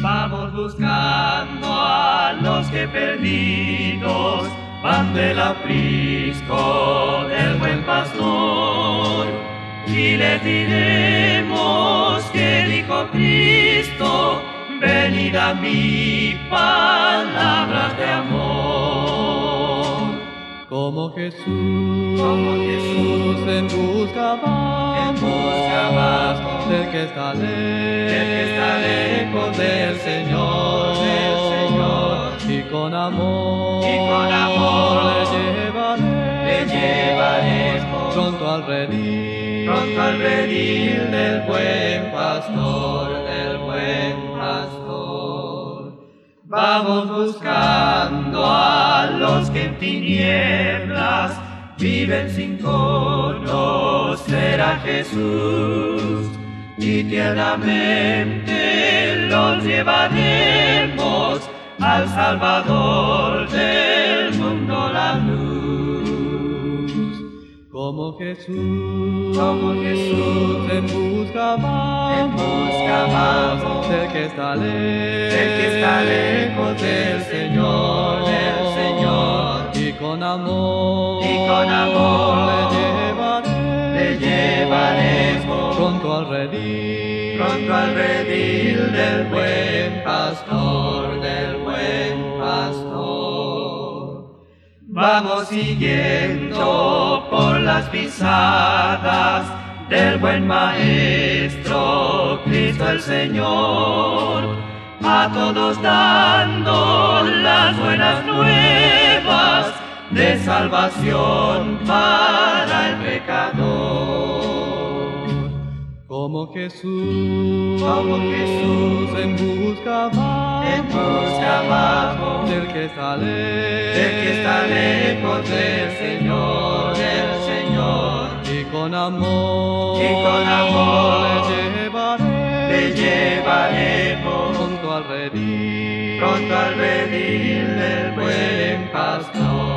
Vamos buscando a los que perdidos van del aprisco del buen pastor y le diremos que dijo Cristo, venid a mi palabras de amor. Como Jesús, Como Jesús, en busca vamos, en busca vamos, del que está lejos, del que está lejos del Señor, del Señor. y con amor, Y con amor le llevaremos, le llevaremos pronto al redil, pronto al redil del buen pastor, del buen pastor. Vamos buscando a los que en tinieblas viven sin conocer a Jesús y tiernamente los llevaremos al Salvador del mundo la luz. como Jesús, Como Jesús, en busca vamos, en busca vamos, del que está lejos, del que está lejos del Señor, del Señor. Con amor, Y con amor le llevaremos, le llevaremos pronto al redil, pronto al redil del buen pastor, del buen pastor. Vamos siguiendo por las pisadas del buen maestro, Cristo el Señor, a todos dando las buenas nuevas de salvación para el pecador. como Jesús, Como Jesús, en busca vamos, en busca vamos del que está lejos, del que está lejos del Señor, del Señor, y con amor, y con amor le llevaremos, le llevaremos pronto al redil, pronto al redil del buen pastor.